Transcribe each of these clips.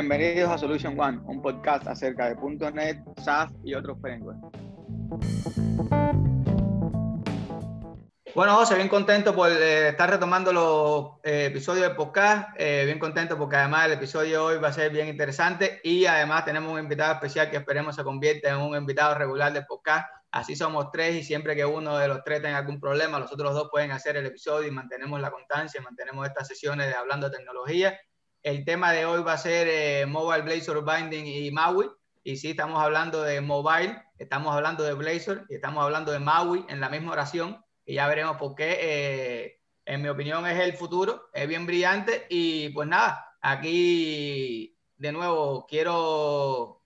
Bienvenidos a Solution One, un podcast acerca de .NET, SAF y otros frameworks. Bueno, José, bien contento por eh, estar retomando los eh, episodios de podcast. Eh, bien contento porque además el episodio de hoy va a ser bien interesante y además tenemos un invitado especial que esperemos se convierta en un invitado regular del podcast. Así somos tres y siempre que uno de los tres tenga algún problema, los otros dos pueden hacer el episodio y mantenemos la constancia, mantenemos estas sesiones de hablando de tecnología el tema de hoy va a ser eh, Mobile Blazor Binding y MAUI. Y sí, estamos hablando de mobile, estamos hablando de Blazor y estamos hablando de MAUI en la misma oración. Y ya veremos por qué. Eh, en mi opinión es el futuro, es bien brillante. Y pues nada, aquí de nuevo quiero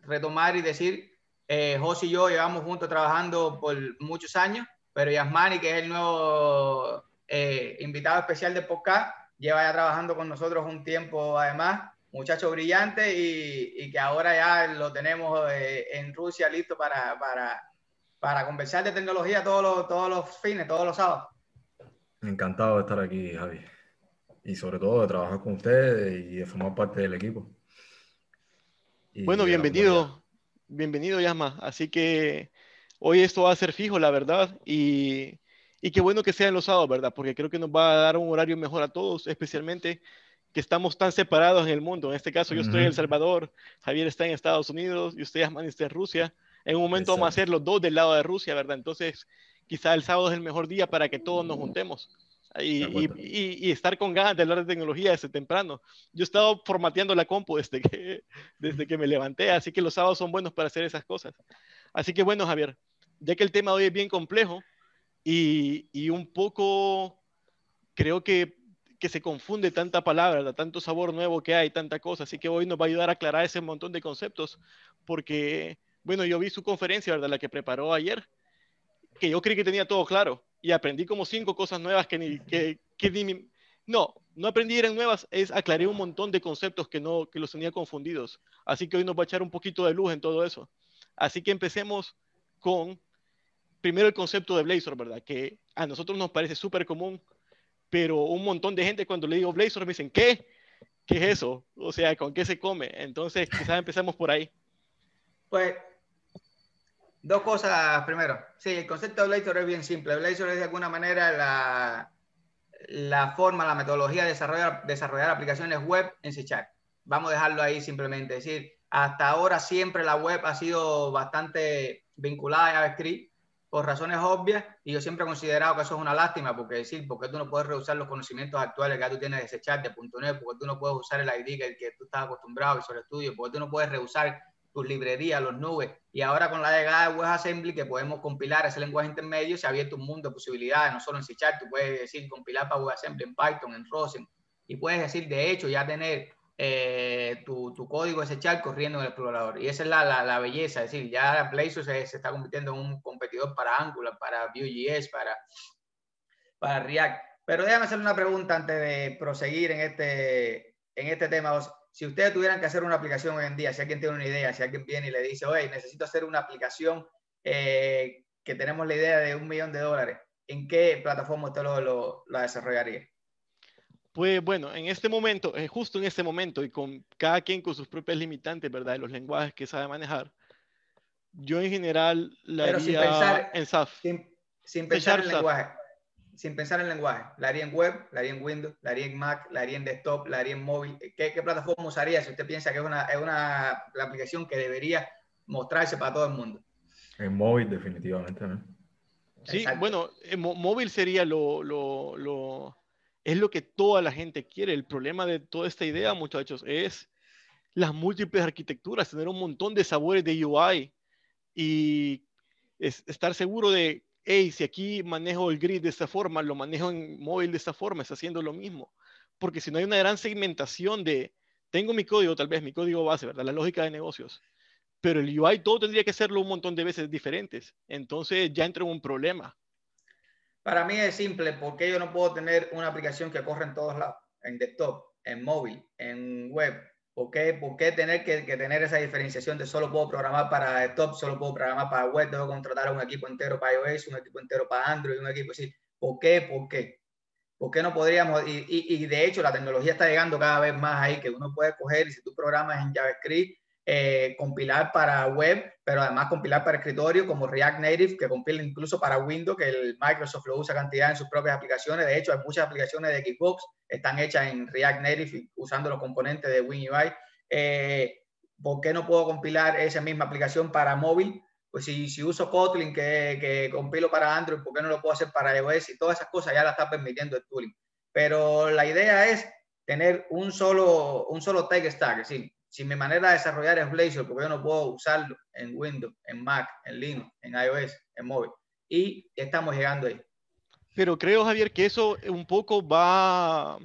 retomar y decir, eh, José y yo llevamos juntos trabajando por muchos años, pero Yasmani, que es el nuevo eh, invitado especial de podcast, lleva ya trabajando con nosotros un tiempo además, muchacho brillante y, que ahora ya lo tenemos eh, en Rusia listo para, para, para, conversar de tecnología todos los, todos los fines, todos los sábados. Encantado de estar aquí, Javi. Y sobre todo de trabajar con ustedes y de formar parte del equipo. bueno, bienvenido, bienvenido, Yasma. Así que hoy esto va a ser fijo, la verdad. Y y qué bueno que sea en los sábados, ¿verdad? Porque creo que nos va a dar un horario mejor a todos, especialmente que estamos tan separados en el mundo. En este caso, yo estoy en El Salvador, Javier está en Estados Unidos y usted, Asman, está en Rusia. En un momento vamos a hacer los dos del lado de Rusia, ¿verdad? Entonces, quizá el sábado es el mejor día para que todos nos juntemos. Y, y, y, estar con ganas de hablar de tecnología desde temprano. Yo he estado formateando la compu desde que, desde que me levanté, así que los sábados son buenos para hacer esas cosas. Así que bueno, Javier, ya que el tema de hoy es bien complejo, y, un poco creo que, se confunde tanta palabra, tanto sabor nuevo que hay, tanta cosa. Así que hoy nos va a ayudar a aclarar ese montón de conceptos, porque, bueno, yo vi su conferencia, ¿verdad? La que preparó ayer, que yo creí que tenía todo claro y aprendí como cinco cosas nuevas que ni, que, que no, no aprendí eran nuevas, es aclaré un montón de conceptos que no que los tenía confundidos. Así que hoy nos va a echar un poquito de luz en todo eso. Así que empecemos con primero el concepto de Blazor, ¿verdad? Que a nosotros nos parece súper común, pero un montón de gente cuando le digo Blazor me dicen, ¿qué? ¿Qué es eso? O sea, ¿con qué se come? Entonces, quizás empecemos por ahí. Pues, dos cosas primero. Sí, el concepto de Blazor es bien simple. Blazor es de alguna manera la, la forma, la metodología de desarrollar, desarrollar aplicaciones web en C Vamos a dejarlo ahí simplemente. Es decir, hasta ahora siempre la web ha sido bastante vinculada a JavaScript por razones obvias, y yo siempre he considerado que eso es una lástima, porque decir, porque tú no puedes reusar los conocimientos actuales que tú tienes de ese chat de .NET, porque tú no puedes usar el ID que, que tú estás acostumbrado, Visual Studio, porque tú no puedes reusar tus librerías, los nubes, y ahora con la llegada de WebAssembly, que podemos compilar ese lenguaje intermedio, se ha abierto un mundo de posibilidades, no solo en C tú puedes decir compilar para WebAssembly en Python, en Rosen, y puedes decir, de hecho, ya tener eh, tu, tu, código echar corriendo en el explorador. Y esa es la, la, la belleza, es decir, ya Blazor se, se, está convirtiendo en un competidor para Angular, para Vue.js, para, para React. Pero déjame hacer una pregunta antes de proseguir en este, en este tema. Si ustedes tuvieran que hacer una aplicación hoy en día, si alguien tiene una idea, si alguien viene y le dice, oye, necesito hacer una aplicación eh, que tenemos la idea de un millón de dólares, ¿en qué plataforma usted lo, lo, la desarrollaría? Pues bueno, en este momento, eh, justo en este momento, y con cada quien con sus propias limitantes, ¿verdad? De los lenguajes que sabe manejar, yo en general la Pero haría sin pensar, en SAF. Sin, sin pensar en lenguaje. Sin pensar en lenguaje. La haría en web, la haría en Windows, la haría en Mac, la haría en desktop, la haría en móvil. ¿Qué, qué plataforma usaría si usted piensa que es una, es una la aplicación que debería mostrarse para todo el mundo? En móvil, definitivamente. ¿no? Sí, Exacto. bueno, en móvil sería lo, lo, lo es lo que toda la gente quiere. El problema de toda esta idea, muchachos, es las múltiples arquitecturas, tener un montón de sabores de UI y es estar seguro de, hey, si aquí manejo el grid de esta forma, lo manejo en móvil de esta forma, está haciendo lo mismo. Porque si no hay una gran segmentación de, tengo mi código, tal vez mi código base, ¿verdad? La lógica de negocios. Pero el UI todo tendría que hacerlo un montón de veces diferentes. Entonces ya entra en un problema. Para mí es simple, porque yo no puedo tener una aplicación que corra en todos lados, en desktop, en móvil, en web. ¿Por qué, ¿Por qué tener que, tener esa diferenciación de solo puedo programar para desktop, solo puedo programar para web, que contratar un equipo entero para iOS, un equipo entero para Android, un equipo así? ¿Por qué? ¿Por qué? ¿Por qué no podríamos? Y, de hecho la tecnología está llegando cada vez más ahí, que uno puede coger y si tú programas en JavaScript, eh, compilar para web, pero además compilar para escritorio como React Native, que compila incluso para Windows, que el Microsoft lo usa cantidad en sus propias aplicaciones. De hecho, hay muchas aplicaciones de Xbox están hechas en React Native usando los componentes de WinUI. Eh, ¿Por qué no puedo compilar esa misma aplicación para móvil? Pues si, si uso Kotlin que, que, compilo para Android, ¿por qué no lo puedo hacer para iOS? Y todas esas cosas ya la está permitiendo el tooling. Pero la idea es tener un solo, un solo tech stack. Es decir, si mi manera de desarrollar es Blazor, porque yo no puedo usarlo en Windows, en Mac, en Linux, en iOS, en móvil. Y estamos llegando ahí. Pero creo, Javier, que eso un poco va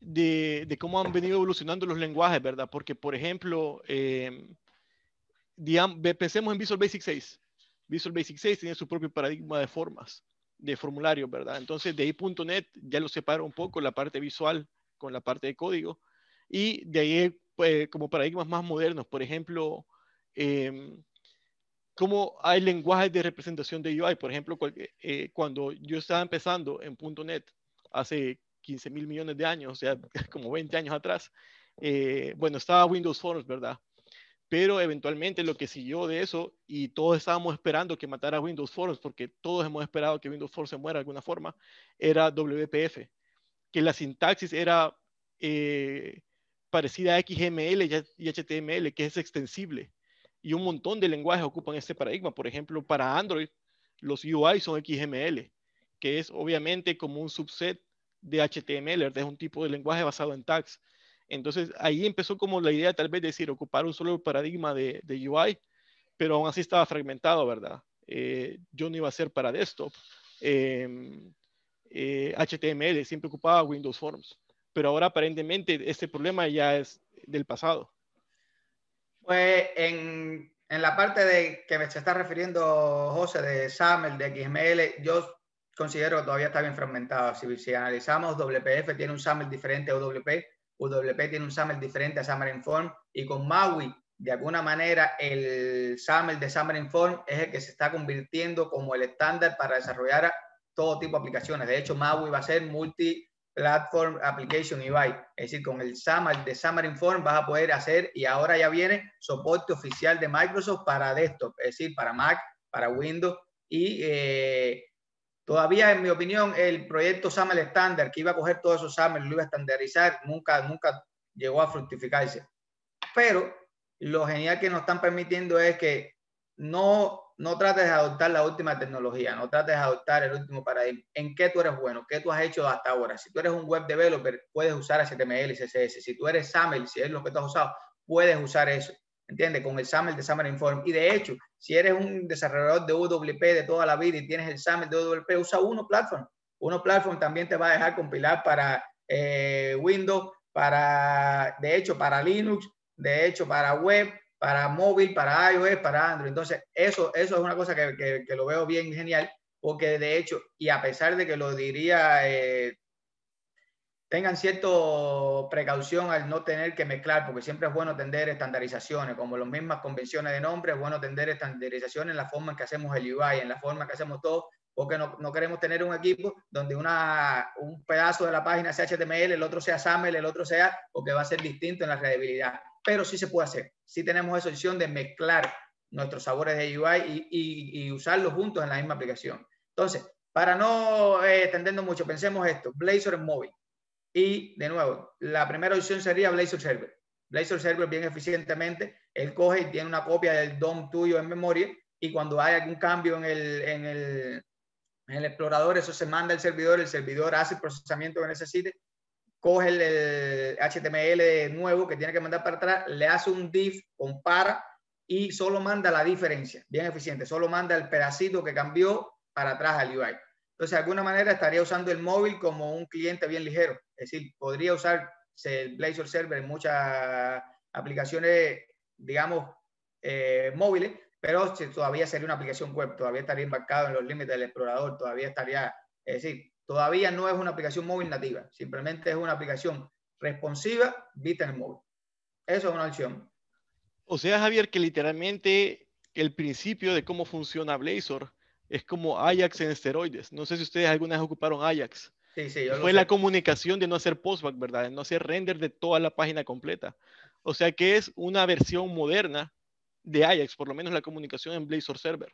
de, de cómo han venido evolucionando los lenguajes, ¿verdad? Porque, por ejemplo, eh, pensemos en Visual Basic 6. Visual Basic 6 tiene su propio paradigma de formas, de formulario, ¿verdad? Entonces, de ahí .NET ya lo separa un poco la parte visual con la parte de código. Y de ahí, pues, como paradigmas más modernos, por ejemplo, eh, cómo hay lenguajes de representación de UI. Por ejemplo, eh, cuando yo estaba empezando en .NET hace 15 mil millones de años, o sea, como 20 años atrás, eh, bueno, estaba Windows Forms, ¿verdad? pero eventualmente lo que siguió de eso, y todos estábamos esperando que matara Windows Forms, porque todos hemos esperado que Windows Forms se muera de alguna forma, era WPF, que la sintaxis era eh, parecida a XML y HTML, que es extensible, y un montón de lenguajes ocupan este paradigma. Por ejemplo, para Android, los UI son XML, que es obviamente como un subset de HTML, es un tipo de lenguaje basado en tags. Entonces ahí empezó como la idea tal vez de decir, ocupar un solo paradigma de, UI, pero aún así estaba fragmentado, ¿verdad? Eh, yo no iba a ser para desktop. HTML em, eh, siempre ocupaba Windows Forms, pero ahora aparentemente este problema ya es del pasado. Pues en, en la parte de que se está refiriendo José de SAML, de XML, yo considero que todavía está bien fragmentado. Si, analizamos, WPF tiene un SAML diferente a UWP, UWP tiene un SAML diferente a Xamarin Inform y con Maui, de alguna manera, el SAML de Xamarin Inform es el que se está convirtiendo como el estándar para desarrollar todo tipo de aplicaciones. De hecho, Maui va a ser multi-platform application UI. Es decir, con el SAML de Xamarin Inform vas a poder hacer, y ahora ya viene, soporte oficial de Microsoft para desktop, es decir, para Mac, para Windows y eh, Todavía, en mi opinión, el proyecto SAML estándar, que iba a coger todos esos SAML, lo iba a estandarizar, nunca, nunca llegó a fructificarse. Pero lo genial que nos están permitiendo es que no, no trates de adoptar la última tecnología, no trates de adoptar el último paradigma. ¿En qué tú eres bueno? ¿Qué tú has hecho hasta ahora? Si tú eres un web developer, puedes usar HTML y CSS. Si tú eres SAML, si es lo que tú has usado, puedes usar eso. ¿entiendes? Con el SAML de SAML Inform. Y de hecho, si eres un desarrollador de UWP de toda la vida y tienes el SAML de UWP, usa uno platform. Uno platform también te va a dejar compilar para eh, Windows, para, de hecho, para Linux, de hecho, para web, para móvil, para iOS, para Android. Entonces, eso, eso es una cosa que, que, lo veo bien genial, porque de hecho, y a pesar de que lo diría eh, tengan cierta precaución al no tener que mezclar, porque siempre es bueno tender estandarizaciones, como las mismas convenciones de nombre, es bueno tender estandarizaciones en la forma en que hacemos el UI, en la forma en que hacemos todo, porque no, no, queremos tener un equipo donde una, un pedazo de la página sea HTML, el otro sea SAML, el otro sea, porque va a ser distinto en la readabilidad. Pero sí se puede hacer. Sí tenemos esa opción de mezclar nuestros sabores de UI y, y, y usarlos juntos en la misma aplicación. Entonces, para no eh, extendernos mucho, pensemos esto, Blazor en móvil. Y de nuevo, la primera opción sería Blazor Server. Blazor Server bien eficientemente, él coge y tiene una copia del DOM tuyo en memoria y cuando hay algún cambio en el, en el, en el explorador, eso se manda al servidor, el servidor hace el procesamiento que necesite, coge el, HTML nuevo que tiene que mandar para atrás, le hace un diff, compara y solo manda la diferencia, bien eficiente, solo manda el pedacito que cambió para atrás al UI. Entonces, de alguna manera estaría usando el móvil como un cliente bien ligero. Es decir, podría usar el Blazor Server en muchas aplicaciones, digamos, eh, móviles, pero todavía sería una aplicación web, todavía estaría embarcado en los límites del explorador, todavía estaría, es decir, todavía no es una aplicación móvil nativa, simplemente es una aplicación responsiva vista en el móvil. Eso es una opción. O sea, Javier, que literalmente el principio de cómo funciona Blazor es como Ajax en esteroides. No sé si ustedes alguna vez ocuparon Ajax. Sí, sí, fue la comunicación de no hacer postback, ¿verdad? De no hacer render de toda la página completa. O sea que es una versión moderna de Ajax, por lo menos la comunicación en Blazor Server.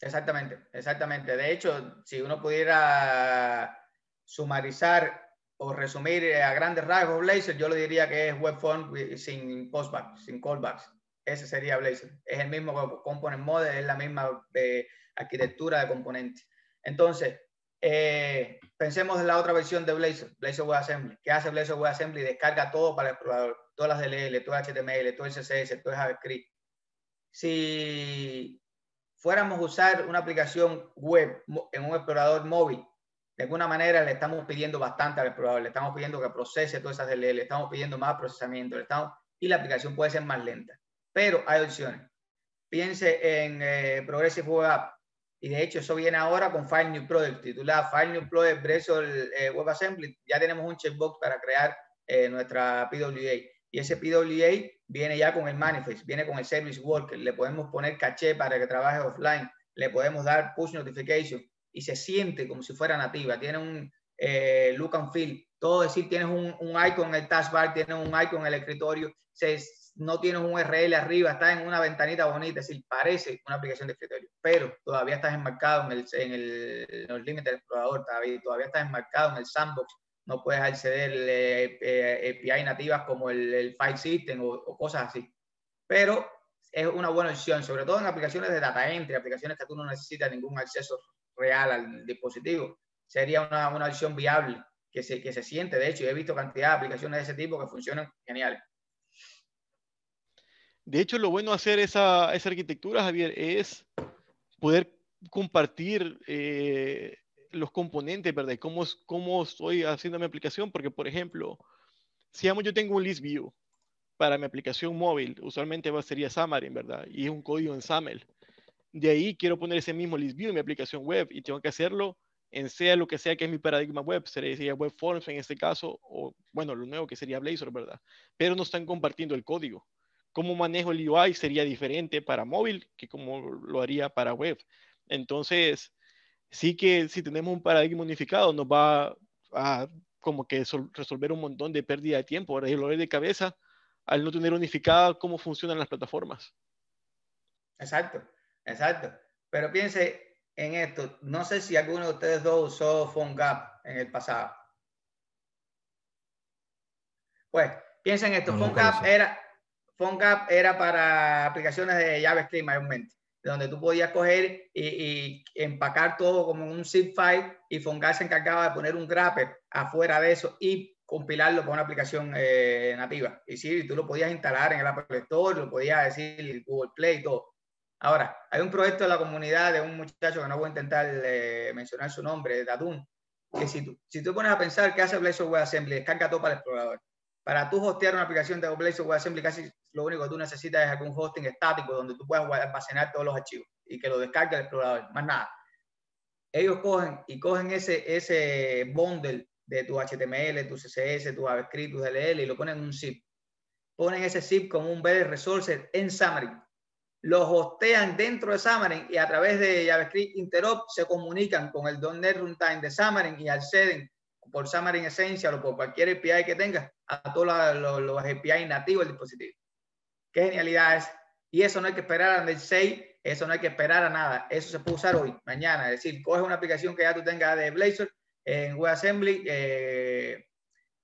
Exactamente, exactamente. De hecho, si uno pudiera sumarizar o resumir a grandes rasgos Blazor, yo le diría que es webform sin postback, sin callbacks. Ese sería Blazor. Es el mismo component model, es la misma eh, arquitectura de componentes. Entonces, eh, pensemos en la otra versión de Blazor, Blazor WebAssembly. ¿Qué hace Blazor WebAssembly? Descarga todo para el explorador, todas las DLL, todo el HTML, todo el CSS, todo el JavaScript. Si fuéramos a usar una aplicación web en un explorador móvil, de alguna manera le estamos pidiendo bastante al explorador, le estamos pidiendo que procese todas esas DLL, le estamos pidiendo más procesamiento, le estamos, y la aplicación puede ser más lenta. Pero hay opciones. Piense en eh, Progressive Web App, y de hecho eso viene ahora con File New Product, titulada File New Product Bressol eh, WebAssembly. Ya tenemos un checkbox para crear eh, nuestra PWA. Y ese PWA viene ya con el manifest, viene con el service worker. Le podemos poner caché para que trabaje offline. Le podemos dar push notification y se siente como si fuera nativa. Tiene un eh, look and feel. Todo decir, tienes un, un, icon en el taskbar, tienes un icon en el escritorio. Se, no tienes un URL arriba, está en una ventanita bonita, es decir, parece una aplicación de escritorio, pero todavía estás enmarcado en, el, en, el, límites del explorador, todavía, todavía estás enmarcado en el sandbox, no puedes acceder eh, eh, API nativas como el, el file system o, cosas así. Pero es una buena opción, sobre todo en aplicaciones de data entry, aplicaciones que tú no necesitas ningún acceso real al dispositivo. Sería una, una opción viable que se, que se siente. De hecho, he visto cantidad de aplicaciones de ese tipo que funcionan genial. De hecho, lo bueno de hacer esa, esa arquitectura, Javier, es poder compartir eh, los componentes, ¿verdad? Cómo, cómo estoy haciendo mi aplicación, porque, por ejemplo, si yo tengo un list view para mi aplicación móvil, usualmente va, sería Xamarin, ¿verdad? Y es un código en XAML. De ahí quiero poner ese mismo list view en mi aplicación web y tengo que hacerlo en sea lo que sea que es mi paradigma web, sería web forms en este caso, o bueno, lo nuevo que sería Blazor, ¿verdad? Pero no están compartiendo el código cómo manejo el UI sería diferente para móvil que como lo haría para web. Entonces, sí que si tenemos un paradigma unificado nos va a como que resolver un montón de pérdida de tiempo, de dolor de cabeza, al no tener unificada cómo funcionan las plataformas. Exacto, exacto. Pero piense en esto, no sé si alguno de ustedes dos usó PhoneGap en el pasado. Pues, piensen en esto, PhoneGap era, PhoneGap era para aplicaciones de JavaScript mayormente, donde tú podías coger y, empacar todo como un zip file y PhoneGap se encargaba de poner un wrapper afuera de eso y compilarlo con una aplicación eh, nativa. Y sí, tú lo podías instalar en el Apple Store, lo podías decir Google Play y todo. Ahora, hay un proyecto de la comunidad de un muchacho que no voy a intentar eh, mencionar su nombre, Dadun, que si tú, si tú pones a pensar qué hace WebAssembly, descarga todo para el explorador. Para tú hostear una aplicación de Blazor WebAssembly, casi lo único que tú necesitas es algún hosting estático donde tú puedas almacenar todos los archivos y que lo descargue el explorador, más nada. Ellos cogen y cogen ese, ese bundle de tu HTML, tu CSS, tu JavaScript, tu DLL y lo ponen en un zip. Ponen ese zip como un BD Resources en Xamarin. Lo hostean dentro de Xamarin y a través de JavaScript Interop se comunican con el .NET Runtime de Xamarin y acceden por Xamarin Essential o por cualquier API que tengas a todos los, los, API nativos del dispositivo. Qué genialidad es. Y eso no hay que esperar a el 6, eso no hay que esperar a nada. Eso se puede usar hoy, mañana. Es decir, coge una aplicación que ya tú tengas de Blazor en WebAssembly, eh,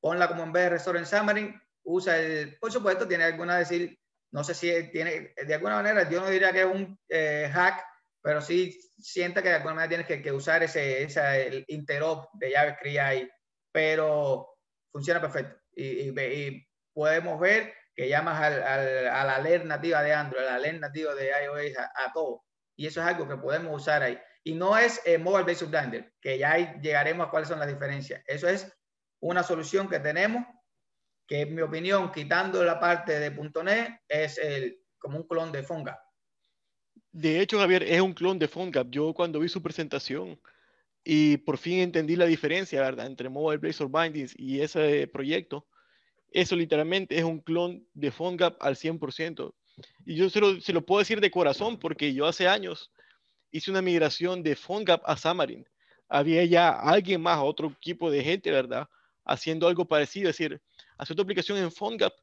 ponla como en vez de Restore en Xamarin, usa el, por supuesto, tiene alguna decir, no sé si tiene, de alguna manera, yo no diría que es un eh, hack, pero sí sienta que de alguna manera tienes que, usar ese, ese el interop de JavaScript ahí, pero funciona perfecto. Y, y, podemos ver que llamas al, al, a la alert nativa de Android, a la alert nativa de iOS, a, todo. Y eso es algo que podemos usar ahí. Y no es eh, Mobile Basic Blender, que ya llegaremos a cuáles son las diferencias. Eso es una solución que tenemos, que en mi opinión, quitando la parte de .NET, es el, como un clon de Fonga. De hecho, Javier, es un clon de PhoneGap. Yo cuando vi su presentación y por fin entendí la diferencia, ¿verdad? Entre Mobile Blazor Bindings y ese proyecto, eso literalmente es un clon de PhoneGap al 100%. Y yo se lo, se lo puedo decir de corazón porque yo hace años hice una migración de PhoneGap a Xamarin. había ya alguien más, otro equipo de gente, ¿verdad? Haciendo algo parecido, es decir, hacer tu aplicación en PhoneGap,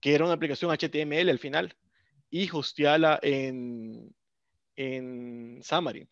que era una aplicación HTML al final, y hostearla en, en Xamarin,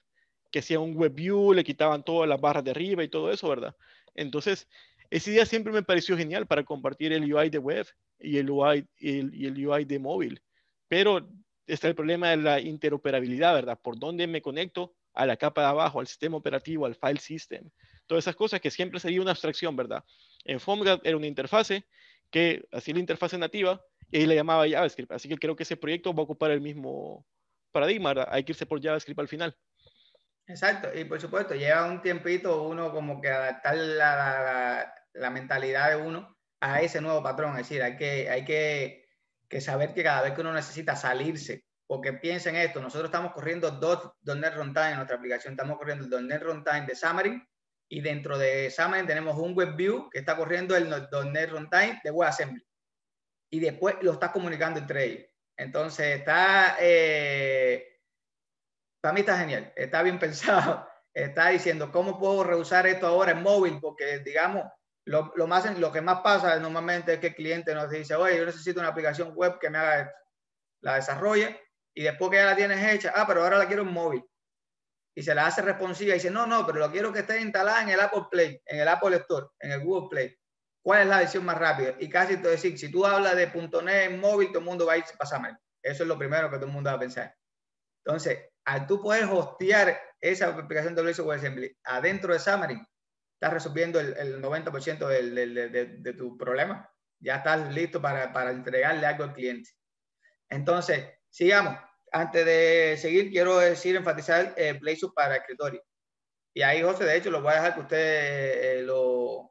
que hacía un web view, le quitaban todas las barras de arriba y todo eso, ¿verdad? Entonces, ese día siempre me pareció genial para compartir el UI de web y el UI, y el UI de móvil. Pero está el problema de la interoperabilidad, ¿verdad? ¿Por dónde me conecto? A la capa de abajo, al sistema operativo, al file system. Todas esas cosas que siempre sería una abstracción, ¿verdad? En PhoneGap era una interfase que hacía la interfase nativa y ahí la llamaba JavaScript. Así que creo que ese proyecto va a ocupar el mismo paradigma, ¿verdad? Hay que irse por JavaScript al final. Exacto, y por supuesto, lleva un tiempito uno como que adaptar la, la, mentalidad de uno a ese nuevo patrón. Es decir, hay que, hay que que saber que cada vez que uno necesita salirse, porque piensen esto, nosotros estamos corriendo dos .NET Runtime en nuestra aplicación, estamos corriendo el .NET Runtime de Xamarin y dentro de Xamarin tenemos un WebView que está corriendo el .NET Runtime de WebAssembly y después lo está comunicando entre ellos. Entonces está, eh, para mí está genial, está bien pensado, está diciendo cómo puedo reusar esto ahora en móvil, porque digamos, lo, lo, más, lo que más pasa normalmente es que el cliente nos dice, oye, yo necesito una aplicación web que me haga esto. La desarrolle y después que ya la tienes hecha, ah, pero ahora la quiero en móvil. Y se la hace responsiva y dice, no, no, pero lo quiero que esté instalada en el Apple Play, en el Apple Store, en el Google Play. ¿Cuál es la versión más rápida? Y casi te decir, si tú hablas de .NET en móvil, todo el mundo va a ir pasarme. Eso es lo primero que todo el mundo va a pensar. Entonces, al tú poder hostear esa aplicación de Blazor WebAssembly adentro de Xamarin, estás resolviendo el, el 90% del, de, de, tu problema. Ya estás listo para, para, entregarle algo al cliente. Entonces, sigamos. Antes de seguir, quiero decir, enfatizar eh, para escritorio. Y ahí, José, de hecho, lo voy a dejar que usted eh, lo,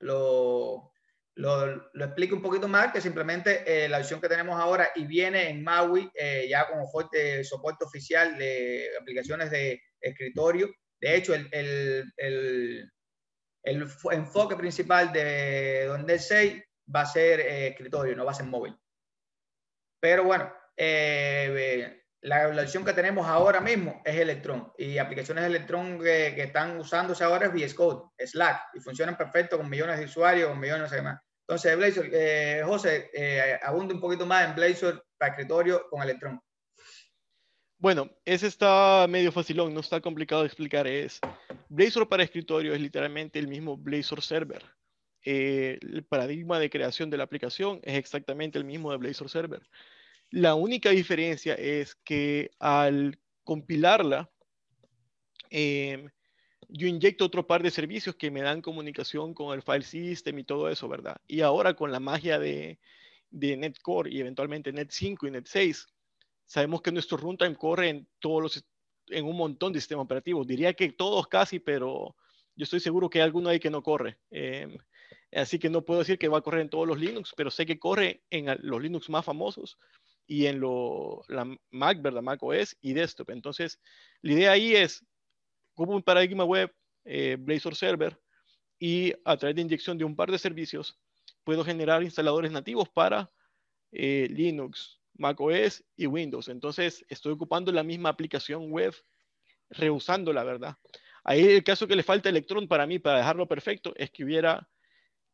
lo, lo, lo, explique un poquito más, que simplemente eh, la opción que tenemos ahora y viene en MAUI ya como fuerte soporte oficial de aplicaciones de escritorio. De hecho, el, el el enfoque principal de Donde 6 va a ser eh, escritorio, no va a ser móvil. Pero bueno, eh, la evaluación que tenemos ahora mismo es Electron y aplicaciones Electron que, están usándose ahora es VS Code, Slack y funcionan perfecto con millones de usuarios, con millones de demás. Entonces, Blazor, eh, José, eh, abunde un poquito más en Blazor para escritorio con Electron. Bueno, ese está medio facilón, no está complicado de explicar. Es Blazor para escritorio es literalmente el mismo Blazor Server. Eh, el paradigma de creación de la aplicación es exactamente el mismo de Blazor Server. La única diferencia es que al compilarla, em, yo inyecto otro par de servicios que me dan comunicación con el file system y todo eso, ¿verdad? Y ahora con la magia de, de NetCore y eventualmente Net 5 y Net 6, Sabemos que nuestro runtime corre en todos los, en un montón de sistemas operativos. Diría que todos casi, pero yo estoy seguro que hay alguno ahí que no corre. Em, así que no puedo decir que va a correr en todos los Linux, pero sé que corre en los Linux más famosos y en lo, la Mac, ¿verdad? Mac OS y desktop. Entonces, la idea ahí es, como un paradigma web, eh, Blazor Server, y a través de inyección de un par de servicios, puedo generar instaladores nativos para eh, Linux, macOS y Windows. Entonces, estoy ocupando la misma aplicación web, rehusando la verdad. Ahí el caso que le falta Electron para mí, para dejarlo perfecto, es que hubiera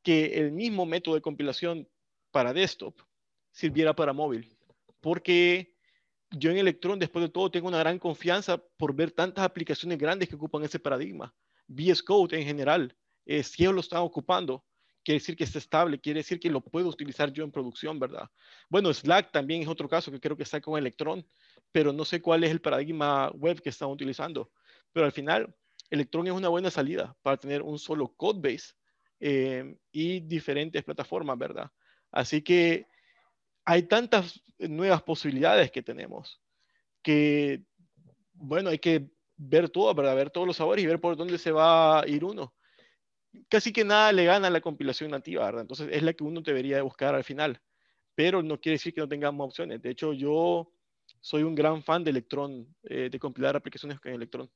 que el mismo método de compilación para desktop sirviera para móvil. Porque yo en Electron, después de todo, tengo una gran confianza por ver tantas aplicaciones grandes que ocupan ese paradigma. VS Code en general, eh, si ellos lo están ocupando, quiere decir que está estable, quiere decir que lo puedo utilizar yo en producción, ¿verdad? Bueno, Slack también es otro caso que creo que está con Electron, pero no sé cuál es el paradigma web que están utilizando. Pero al final, Electron es una buena salida para tener un solo code base eh, y diferentes plataformas, ¿verdad? Así que hay tantas nuevas posibilidades que tenemos que, bueno, hay que ver todo, ¿verdad? Ver todos los sabores y ver por dónde se va a ir uno casi que nada le gana a la compilación nativa, ¿verdad? Entonces es la que uno debería buscar al final, pero no quiere decir que no tengamos opciones. De hecho, yo soy un gran fan de Electron, eh, de compilar aplicaciones con Electron.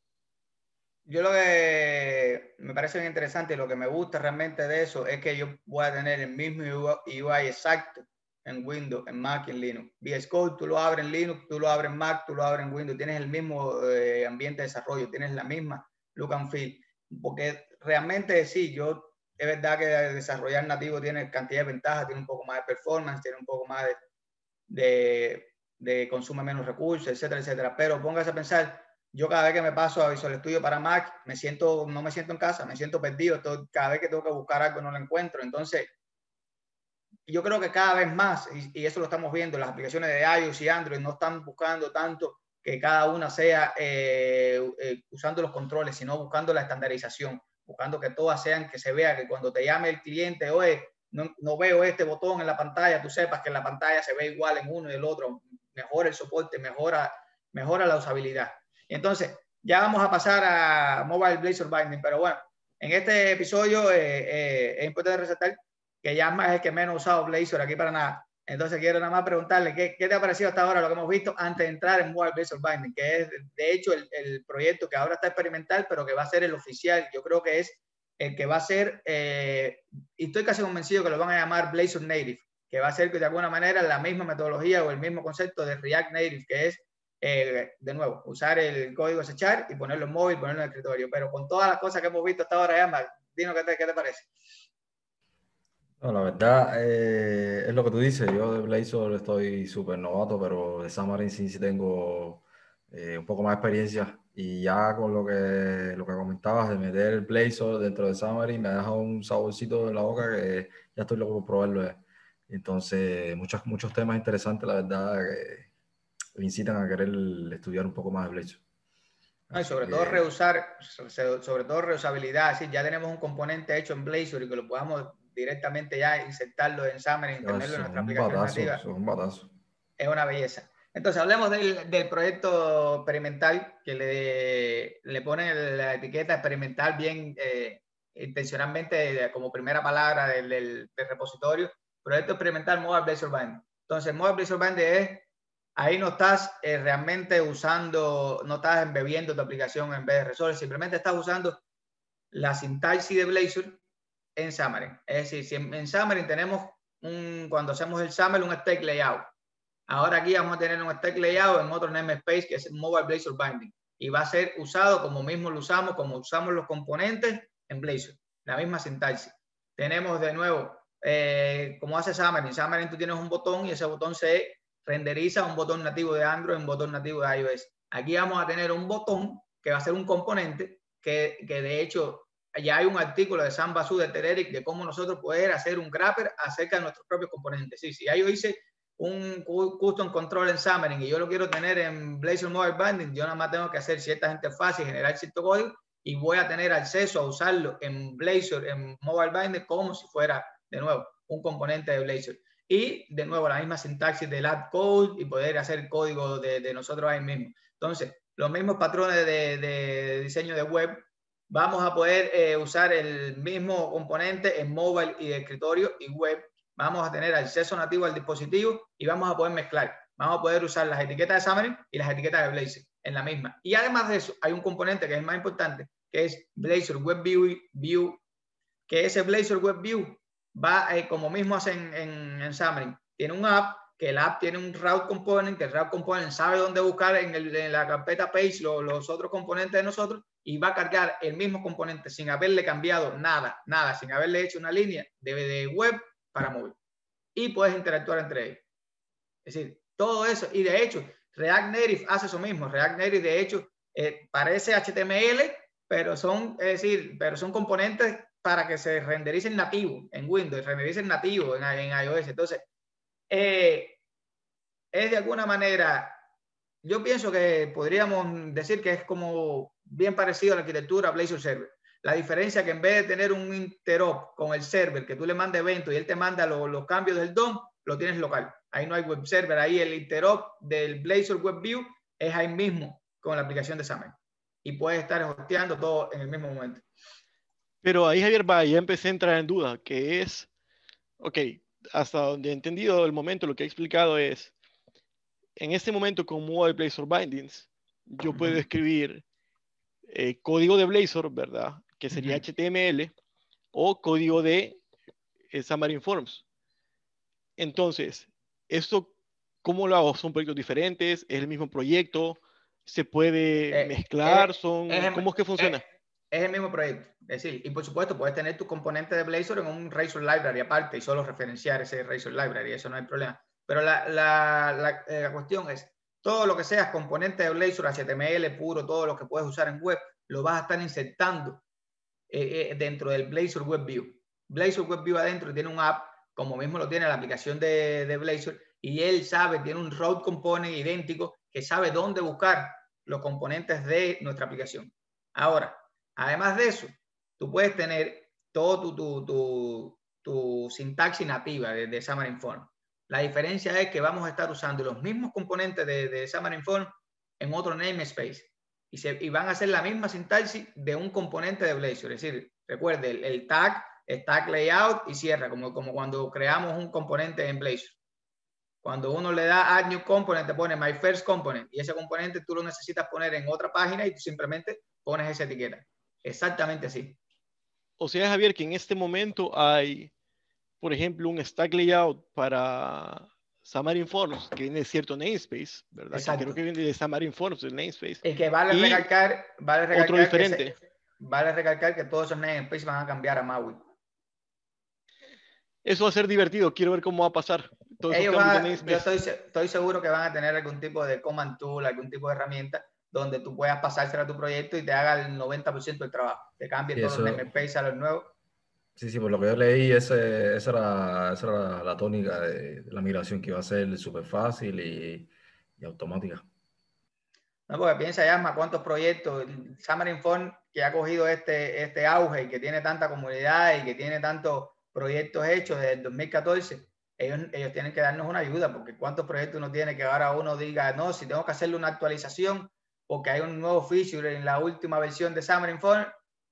Yo lo que me parece bien interesante y lo que me gusta realmente de eso es que yo voy a tener el mismo UI exacto en Windows, en Mac y en Linux. VS Code tú lo abres en Linux, tú lo abres en Mac, tú lo abres en Windows, tienes el mismo eh, ambiente de desarrollo, tienes la misma look and feel. Porque realmente sí, yo, es verdad que desarrollar nativo tiene cantidad de ventajas, tiene un poco más de performance, tiene un poco más de, de, de consume menos recursos, etcétera, etcétera. Pero póngase a pensar, yo cada vez que me paso a Visual Studio para Mac, me siento, no me siento en casa, me siento perdido. cada vez que tengo que buscar algo no lo encuentro. Entonces, yo creo que cada vez más, y, eso lo estamos viendo, las aplicaciones de iOS y Android no están buscando tanto que cada una sea eh, eh, usando los controles, sino buscando la estandarización, buscando que todas sean, que se vea que cuando te llame el cliente, oye, no, no, veo este botón en la pantalla, tú sepas que en la pantalla se ve igual en uno y el otro, mejora el soporte, mejora, mejora la usabilidad. Entonces, ya vamos a pasar a Mobile Blazor Binding, pero bueno, en este episodio eh, es importante resaltar que ya es el que menos ha usado Blazor aquí para nada. Entonces quiero nada más preguntarle, ¿qué, ¿qué, te ha parecido hasta ahora lo que hemos visto antes de entrar en Mobile Blazor Binding? Que es, de hecho, el, el, proyecto que ahora está experimental, pero que va a ser el oficial. Yo creo que es el que va a ser, eh, y estoy casi convencido que lo van a llamar Blazor Native, que va a ser de alguna manera la misma metodología o el mismo concepto de React Native, que es, eh, de nuevo, usar el código echar y ponerlo en móvil, ponerlo en el escritorio. Pero con todas las cosas que hemos visto hasta ahora, ya, dinos qué te, qué te parece. No, la verdad eh, es lo que tú dices. Yo de Blazor estoy súper novato, pero de Xamarin sí, sí tengo eh, un poco más de experiencia. Y ya con lo que, lo que comentabas de meter el Blazor dentro de Xamarin, me ha dejado un saborcito en la boca que ya estoy loco por probarlo. Entonces, muchos, muchos temas interesantes, la verdad, que me incitan a querer estudiar un poco más de Blazor. y sobre todo reusar, sobre todo reusabilidad. ya tenemos un componente hecho en Blazor y que lo podamos directamente ya insertarlo en Xamarin, tenerlo en nuestra aplicación nativa. Es una belleza. Entonces, hablemos del, del, proyecto experimental que le, le pone la etiqueta experimental bien eh, intencionalmente como primera palabra del, del, repositorio. Proyecto experimental Mobile Blazor Band. Entonces, Mobile Blazor Band es, ahí no estás eh, realmente usando, no estás embebiendo tu aplicación en vez de Resolve, simplemente estás usando la sintaxis de Blazor en Xamarin. Es decir, si en, Xamarin tenemos un, cuando hacemos el Xamarin, un stack layout. Ahora aquí vamos a tener un stack layout en otro namespace que es Mobile Blazor Binding. Y va a ser usado como mismo lo usamos, como usamos los componentes en Blazor. La misma sintaxis. Tenemos de nuevo, eh, como hace Xamarin. Xamarin tú tienes un botón y ese botón se renderiza un botón nativo de Android, un botón nativo de iOS. Aquí vamos a tener un botón que va a ser un componente que, que de hecho ya hay un artículo de Sam Basu de Tereric de cómo nosotros poder hacer un grapper acerca de nuestros propios componentes. Sí, si yo hice un custom control en Xamarin y yo lo quiero tener en Blazor Mobile Binding, yo nada más tengo que hacer ciertas interfaces generar cierto código y voy a tener acceso a usarlo en Blazor, en Mobile Binding, como si fuera, de nuevo, un componente de Blazor. Y, de nuevo, la misma sintaxis del add code y poder hacer código de, de nosotros ahí mismo. Entonces, los mismos patrones de, de diseño de web vamos a poder eh, usar el mismo componente en mobile y escritorio y web. Vamos a tener acceso nativo al dispositivo y vamos a poder mezclar. Vamos a poder usar las etiquetas de Xamarin y las etiquetas de Blazor en la misma. Y además de eso, hay un componente que es más importante, que es Blazor Web View, que ese Blazor Web View va, eh, como mismo hacen en, en Xamarin, tiene un app que el app tiene un route component, que el route component sabe dónde buscar en la carpeta page los, los otros componentes de nosotros y va a cargar el mismo componente sin haberle cambiado nada, nada, sin haberle hecho una línea de, de web para móvil. Y puedes interactuar entre ellos. Es decir, todo eso. Y de hecho, React Native hace eso mismo. React Native, de hecho, eh, parece HTML, pero son, es decir, pero son componentes para que se rendericen nativo en Windows, rendericen nativo en, en iOS. Entonces, eh, es de alguna manera, yo pienso que podríamos decir que es como bien parecido a la arquitectura Blazor Server. La diferencia que en vez de tener un interop con el server, que tú le mandas eventos y él te manda los cambios del DOM, lo tienes local. Ahí no hay web server, ahí el interop del Blazor Web View es ahí mismo con la aplicación de Xamarin. Y puedes estar hosteando todo en el mismo momento. Pero ahí, Javier, va, ya empecé a entrar en duda, que es, ok, hasta donde he entendido el momento, lo que he explicado es, en este momento con Mobile Blazor Bindings, yo puedo escribir eh, código de Blazor, ¿verdad? Que sería HTML, o código de eh, Xamarin Forms. Entonces, ¿esto cómo lo hago? ¿Son proyectos diferentes? ¿Es el mismo proyecto? ¿Se puede eh, mezclar? Son, ¿Cómo es que funciona? es el mismo proyecto. Es decir, y por supuesto puedes tener tu componente de Blazor en un Razor Library aparte y solo referenciar ese Razor Library, eso no hay problema. Pero la, la, eh, la, cuestión es, todo lo que sea componente de Blazor, HTML puro, todo lo que puedes usar en web, lo vas a estar insertando eh, eh, dentro del Blazor Web View. Blazor Web View adentro tiene un app, como mismo lo tiene la aplicación de, de Blazor, y él sabe, tiene un route component idéntico que sabe dónde buscar los componentes de nuestra aplicación. Ahora, además de eso, tú puedes tener todo tu, tu, tu, tu sintaxis nativa de, de Xamarin Form. La diferencia es que vamos a estar usando los mismos componentes de, de Xamarin Form en otro namespace y, se, y van a hacer la misma sintaxis de un componente de Blazor. Es decir, recuerde, el, el tag, layout y cierra, como, como cuando creamos un componente en Blazor. Cuando uno le da add new component, te pone my first component y ese componente tú lo necesitas poner en otra página y tú simplemente pones esa etiqueta. Exactamente así. O sea, Javier, que en este momento hay, por ejemplo, un stack layout para Xamarin Forms, que tiene cierto namespace, ¿verdad? Exacto. creo que viene de Xamarin Forms, el namespace. El que vale recalcar, vale recalcar otro diferente. Que vale recalcar que todos esos namespaces van a cambiar a Maui. Eso va a ser divertido, quiero ver cómo va a pasar. Ellos van, yo estoy, estoy, seguro que van a tener algún tipo de command tool, algún tipo de herramienta donde tú puedas pasársela a tu proyecto y te haga el 90% del trabajo. Te cambie todos los namespaces a los nuevos. Sí, sí, por lo que yo leí, ese, esa, era, esa era la tónica de, la migración, que iba a ser súper fácil y, y, automática. No, porque piensa ya, cuántos proyectos, Xamarin Form, que ha cogido este, este auge y que tiene tanta comunidad y que tiene tantos proyectos hechos desde el 2014, ellos, ellos tienen que darnos una ayuda, porque cuántos proyectos uno tiene que ahora uno diga, no, si tengo que hacerle una actualización, porque hay un nuevo feature en la última versión de Xamarin Form,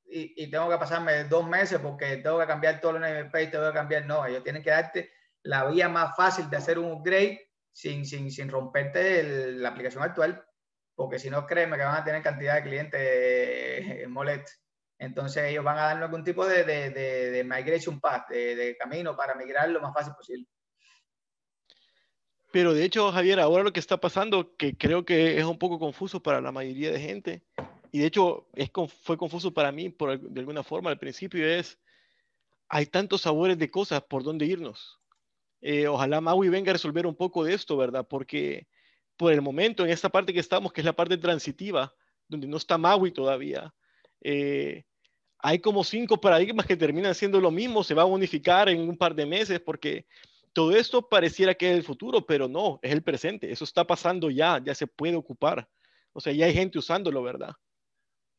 y, y, tengo que pasarme dos meses porque tengo que cambiar todo el namespace, tengo que cambiar, no, ellos tienen que darte la vía más fácil de hacer un upgrade sin, sin, sin romperte la aplicación actual, porque si no, créeme que van a tener cantidad de clientes eh, molestos. Entonces ellos van a darnos algún tipo de, de, de, de migration path, de, camino para migrar lo más fácil posible. Pero de hecho, Javier, ahora lo que está pasando, que creo que es un poco confuso para la mayoría de gente, y de hecho es, fue confuso para mí por, de alguna forma al principio, es, hay tantos sabores de cosas por dónde irnos. Eh, ojalá Maui venga a resolver un poco de esto, ¿verdad? Porque por el momento, en esta parte que estamos, que es la parte transitiva, donde no está Maui todavía, eh, hay como cinco paradigmas que terminan siendo lo mismo, se va a unificar en un par de meses, porque todo esto pareciera que es el futuro, pero no, es el presente. Eso está pasando ya, ya se puede ocupar. O sea, ya hay gente usándolo, ¿verdad?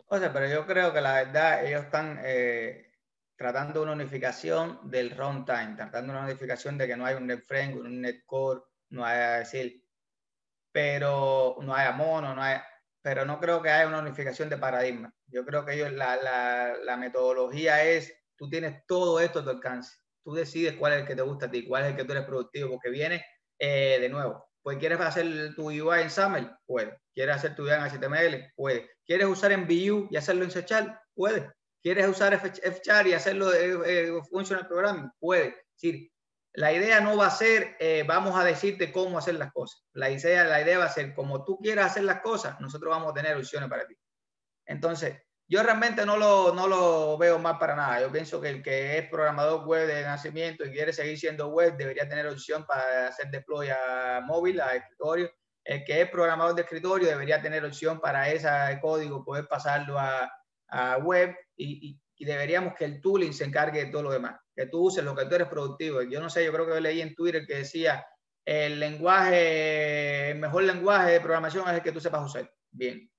O sea, pero yo creo que la verdad, ellos están eh, tratando una unificación del runtime, tratando una unificación de que no hay un NetFrame, un NetCore, no hay decir, pero no hay mono, no hay, pero no creo que haya una unificación de paradigma. Yo creo que ellos, la, la, la metodología es, tú tienes todo esto a tu alcance tú decides cuál es el que te gusta a ti, cuál es el que tú eres productivo, porque viene eh, de nuevo. Pues quieres hacer tu UI en SAML, puede. Quieres hacer tu UI en HTML, puede. Quieres usar en Vue y hacerlo en C puede. Quieres usar Fchar y hacerlo de eh, Functional Programming, puede. Es decir, la idea no va a ser, eh, vamos a decirte cómo hacer las cosas. La idea, la idea va a ser, como tú quieras hacer las cosas, nosotros vamos a tener opciones para ti. Entonces, yo realmente no lo, no lo veo mal para nada. Yo pienso que el que es programador web de nacimiento y quiere seguir siendo web debería tener opción para hacer deploy a móvil, a escritorio. El que es programador de escritorio debería tener opción para ese código poder pasarlo a, a web y, y, deberíamos que el tooling se encargue de todo lo demás. Que tú uses lo que tú eres productivo. Yo no sé, yo creo que leí en Twitter que decía el lenguaje, el mejor lenguaje de programación es el que tú sepas usar. Bien,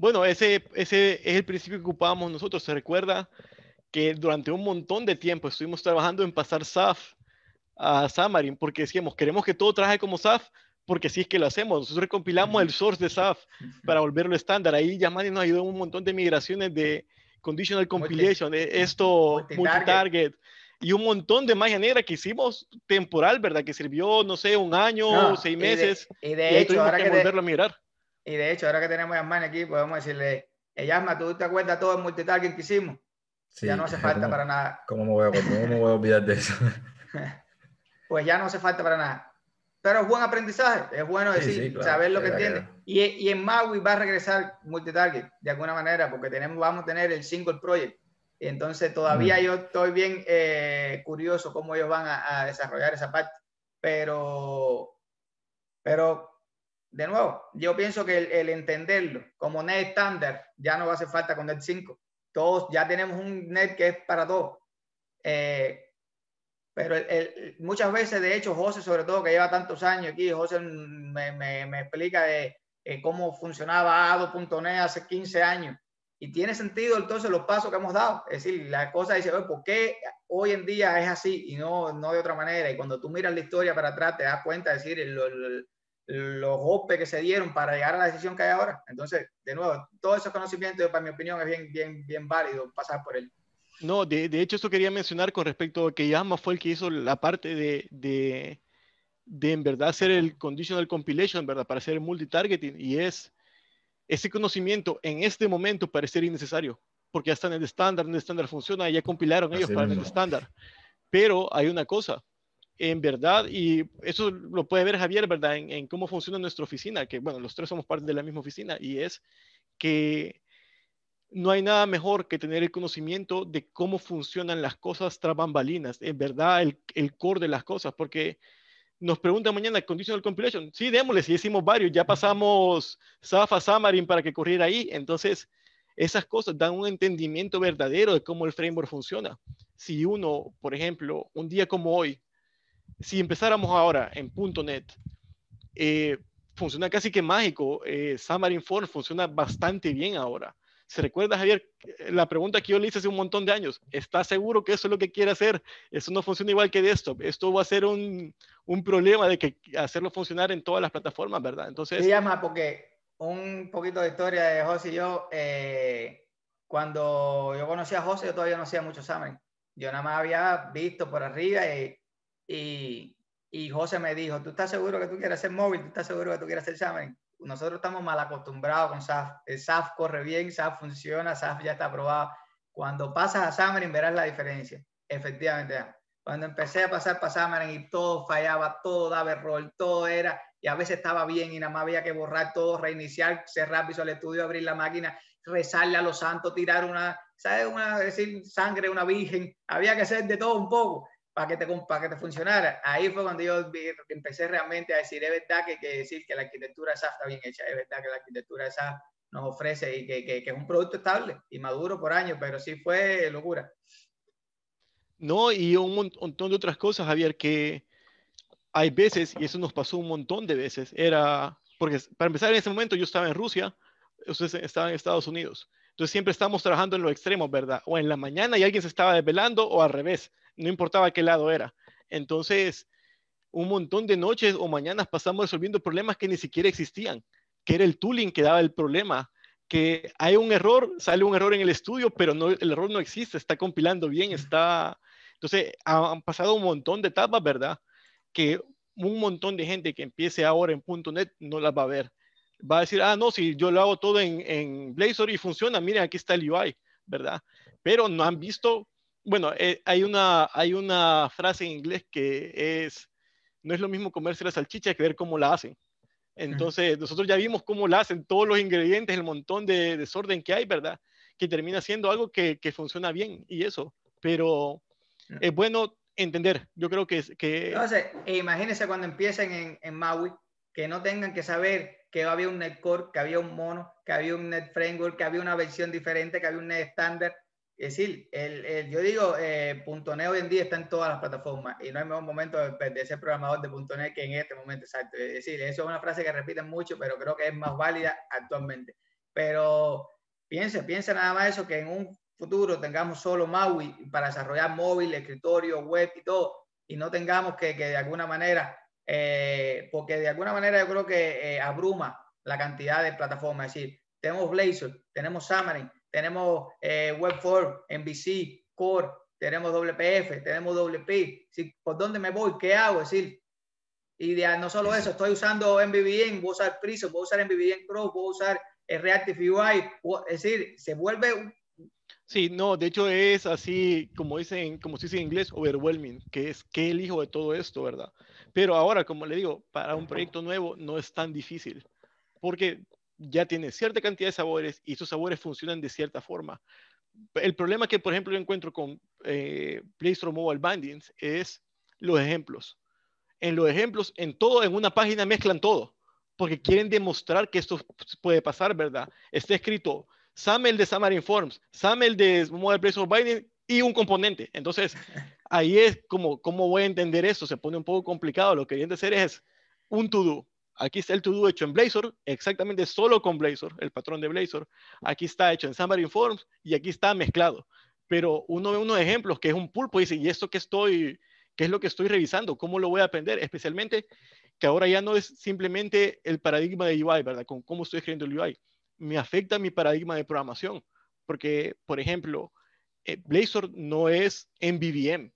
bueno, ese, ese es el principio que ocupábamos nosotros. Se recuerda que durante un montón de tiempo estuvimos trabajando en pasar SAF a Xamarin porque decíamos, queremos que todo trabaje como SAF porque así es que lo hacemos. Nosotros recompilamos el source de SAF para volverlo estándar. Ahí Yamani nos ayudó en un montón de migraciones de conditional compilation, de esto multi-target y un montón de magia negra que hicimos temporal, ¿verdad? Que sirvió, no sé, un año, seis meses. Y de, y de hecho, ahora que, que volverlo a migrar. Y de hecho, ahora que tenemos a Yasmán aquí, podemos decirle, Yasma, ¿tú te acuerdas todo el multitarget que hicimos? Sí, ya no hace falta ¿cómo, para nada. ¿Cómo me, voy a, ¿Cómo me voy a olvidar de eso? pues ya no hace falta para nada. pero es buen aprendizaje, es bueno decir, saber lo que entiende. Y, y, en Maui va a regresar multitarget de alguna manera, porque tenemos, vamos a tener el single project. Y entonces todavía yo estoy bien eh, curioso cómo ellos van a, desarrollar esa parte. Pero, pero, de nuevo, yo pienso que el, entenderlo como net estándar ya no va a hacer falta con net 5. Todos ya tenemos un net que es para todos. Eh, pero muchas veces, de hecho, José, sobre todo, que lleva tantos años aquí, José me, me, me explica de eh, cómo funcionaba ADO.net hace 15 años. Y tiene sentido entonces los pasos que hemos dado. Es decir, la cosa dice, ¿por qué hoy en día es así y no, no de otra manera? Y cuando tú miras la historia para atrás, te das cuenta de decir los golpes que se dieron para llegar a la decisión que hay ahora. Entonces, de nuevo, todo ese conocimiento, para mi opinión, es bien, bien, bien válido pasar por él. No, de, de, hecho, esto quería mencionar con respecto a que Yama fue el que hizo la parte de, de, de en verdad hacer el conditional compilation, ¿verdad? Para hacer el multitargeting. Y es ese conocimiento en este momento parece innecesario, porque ya están en el estándar, en el estándar funciona, ya compilaron ellos para el estándar. Pero hay una cosa, en verdad, y eso lo puede ver Javier, ¿verdad? En, cómo funciona nuestra oficina, que bueno, los tres somos parte de la misma oficina, y es que no hay nada mejor que tener el conocimiento de cómo funcionan las cosas tras bambalinas, en verdad el, el core de las cosas, porque nos preguntan mañana conditional compilation, sí, démosle, si hicimos varios, ya pasamos Safa, Xamarin para que corriera ahí, entonces esas cosas dan un entendimiento verdadero de cómo el framework funciona. Si uno, por ejemplo, un día como hoy, si empezáramos ahora en .NET, eh, funciona casi que mágico, eh, Xamarin Form funciona bastante bien ahora. ¿Se recuerda, Javier, la pregunta que yo le hice hace un montón de años? ¿Está seguro que eso es lo que quiere hacer? Eso no funciona igual que desktop. Esto va a ser un, un problema de que hacerlo funcionar en todas las plataformas, ¿verdad? Entonces... Se llama porque un poquito de historia de José y yo, eh, cuando yo conocí a José, yo todavía no hacía mucho examen. Yo nada más había visto por arriba y, y, y José me dijo, ¿tú estás seguro que tú quieres hacer móvil? ¿Tú estás seguro que tú quieres hacer examen? nosotros estamos mal acostumbrados con SAF. El SAF corre bien, SAF funciona, SAF ya está aprobado. Cuando pasas a Xamarin verás la diferencia. Efectivamente. Cuando empecé a pasar para Xamarin y todo fallaba, todo daba error, todo era, y a veces estaba bien y nada más había que borrar todo, reiniciar, cerrar Visual Studio, abrir la máquina, rezarle a los santos, tirar una, ¿sabes? Una, decir, sangre, una virgen. Había que hacer de todo un poco para que, te, para que te funcionara. Ahí fue cuando yo empecé realmente a decir, es verdad que, que decir que la arquitectura SAF está bien hecha, es verdad que la arquitectura SAF nos ofrece y que, que, que, es un producto estable y maduro por años, pero sí fue locura. No, y un montón de otras cosas, Javier, que hay veces, y eso nos pasó un montón de veces, era, porque para empezar en ese momento yo estaba en Rusia, ustedes estaban en Estados Unidos, entonces siempre estamos trabajando en los extremos, ¿verdad? O en la mañana y alguien se estaba desvelando o al revés no importaba qué lado era. Entonces, un montón de noches o mañanas pasamos resolviendo problemas que ni siquiera existían, que era el tooling que daba el problema, que hay un error, sale un error en el estudio, pero no, el error no existe, está compilando bien, está... Entonces, han pasado un montón de etapas, ¿verdad? Que un montón de gente que empiece ahora en .NET no las va a ver. Va a decir, ah, no, si yo lo hago todo en, en Blazor y funciona, miren, aquí está el UI, ¿verdad? Pero no han visto bueno, eh, hay, una, hay una frase en inglés que es, no es lo mismo comerse la salchicha que ver cómo la hacen. Entonces, nosotros ya vimos cómo la hacen, todos los ingredientes, el montón de desorden que hay, ¿verdad? Que termina siendo algo que, que funciona bien y eso. Pero es bueno entender, yo creo que... que... Entonces, e imagínense cuando empiecen en, en Maui, que no tengan que saber que había un netcore, que había un mono, que había un net framework, que había una versión diferente, que había un net estándar, es decir, el, el, yo digo, eh, .NET hoy en día está en todas las plataformas y no hay mejor momento de, de ser programador de .NET que en este momento, exacto. Es decir, eso es una frase que repiten mucho, pero creo que es más válida actualmente. Pero piense, piense nada más eso, que en un futuro tengamos solo MAUI para desarrollar móvil, escritorio, web y todo, y no tengamos que, que de alguna manera, eh, porque de alguna manera yo creo que eh, abruma la cantidad de plataformas. Es decir, tenemos Blazor, tenemos Xamarin, tenemos eh, Webform, MVC, Core, tenemos WPF, tenemos WP. Si, ¿Por dónde me voy? ¿Qué hago? Es decir, y no solo eso, estoy usando MVVM, voy a usar Prism, voy a usar MVVM Pro, voy a usar Reactive UI. Es decir, se vuelve Sí, no, de hecho es así, como dicen, como se dice en inglés, overwhelming, que es qué elijo de todo esto, ¿verdad? Pero ahora, como le digo, para un proyecto nuevo no es tan difícil, porque ya tiene cierta cantidad de sabores y esos sabores funcionan de cierta forma. El problema que, por ejemplo, yo encuentro con eh, Play Store Mobile Bindings es los ejemplos. En los ejemplos, en todo, en una página mezclan todo, porque quieren demostrar que esto puede pasar, ¿verdad? Está escrito SAML de Xamarin Forms, SAML de Mobile Place Binding y un componente. Entonces, ahí es como, ¿cómo voy a entender eso? Se pone un poco complicado. Lo que viene a hacer es un to-do. Aquí está el to-do hecho en Blazor, exactamente solo con Blazor, el patrón de Blazor. Aquí está hecho en Xamarin Forms y aquí está mezclado. Pero uno ve unos ejemplos que es un pulpo y dice, ¿y esto qué estoy, qué es lo que estoy revisando? ¿Cómo lo voy a aprender? Especialmente que ahora ya no es simplemente el paradigma de UI, ¿verdad? Con cómo estoy escribiendo el UI me afecta mi paradigma de programación. Porque, por ejemplo, eh, Blazor no es MVVM,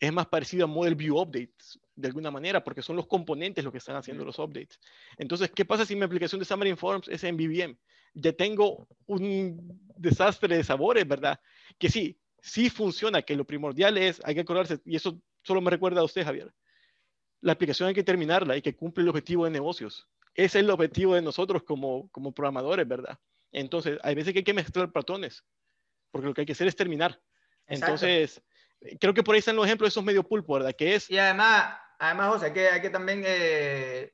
es más parecido a Model View Updates, de alguna manera, porque son los componentes los que están haciendo los updates. Entonces, ¿qué pasa si mi aplicación de Xamarin Forms es MVVM? Ya tengo un desastre de sabores, ¿verdad? Que sí, sí funciona, que lo primordial es, hay que acordarse, y eso solo me recuerda a usted, Javier, la aplicación hay que terminarla y que cumple el objetivo de negocios. Ese es el objetivo de nosotros como, como programadores, ¿verdad? Entonces, hay veces que hay que mezclar patrones, porque lo que hay que hacer es terminar. Entonces, creo que por ahí están los ejemplos de esos medio pulpo, ¿verdad? Que es... Y además, además José, hay que, hay que también eh,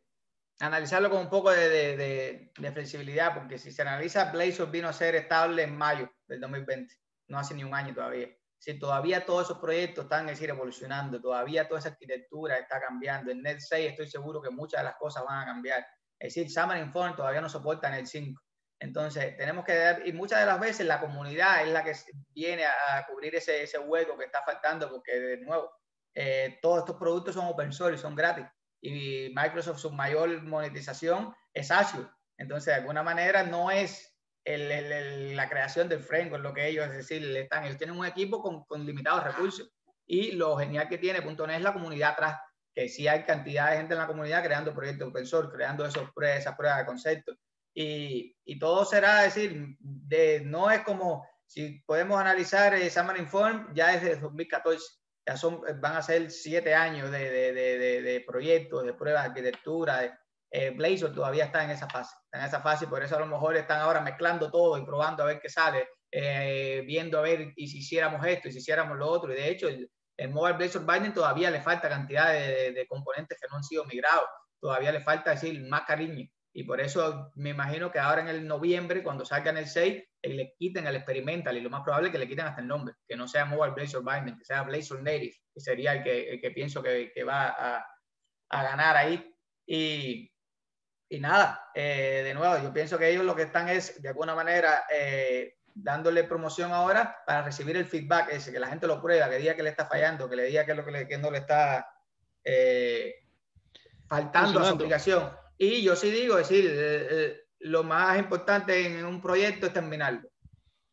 analizarlo con un poco de, de, de, flexibilidad, porque si se analiza, Blazor vino a ser estable en mayo del 2020, no hace ni un año todavía. Si todavía todos esos proyectos están, es decir, evolucionando, todavía toda esa arquitectura está cambiando. En Net 6 estoy seguro que muchas de las cosas van a cambiar. Es decir, Xamarin Form todavía no soporta en el 5. Entonces, tenemos que dar, y muchas de las veces la comunidad es la que viene a, cubrir ese, ese, hueco que está faltando, porque de nuevo, eh, todos estos productos son open source son gratis. Y Microsoft, su mayor monetización es Azure. Entonces, de alguna manera, no es el, el, la creación del framework lo que ellos, es decir, están, ellos tienen un equipo con, con limitados recursos. Y lo genial que tiene .NET es la comunidad atrás que sí hay cantidad de gente en la comunidad creando proyectos open source, creando esos, esas pruebas de concepto. Y, y, todo será decir, de, no es como si podemos analizar eh, Xamarin Form ya desde 2014, ya son, van a ser siete años de, de, de, de proyectos, de pruebas de arquitectura. De, eh, Blazor todavía está en esa fase, está en esa fase y por eso a lo mejor están ahora mezclando todo y probando a ver qué sale, eh, viendo a ver y si hiciéramos esto y si hiciéramos lo otro. Y de hecho, el, el Mobile Blazor Binding todavía le falta cantidad de, de, componentes que no han sido migrados, todavía le falta decir más cariño. Y por eso me imagino que ahora en el noviembre, cuando salgan el 6, eh, le quiten el experimental y lo más probable es que le quiten hasta el nombre, que no sea Mobile Blazor Binding, que sea Blazor Native, que sería el que, el que pienso que, que va a, a, ganar ahí. Y, y nada, eh, de nuevo, yo pienso que ellos lo que están es, de alguna manera, eh, dándole promoción ahora para recibir el feedback ese, que la gente lo prueba, que diga que le está fallando, que le diga que, lo que, le, que no le está eh, faltando a su aplicación. Y yo sí digo, es decir, eh, eh, lo más importante en un proyecto es terminarlo.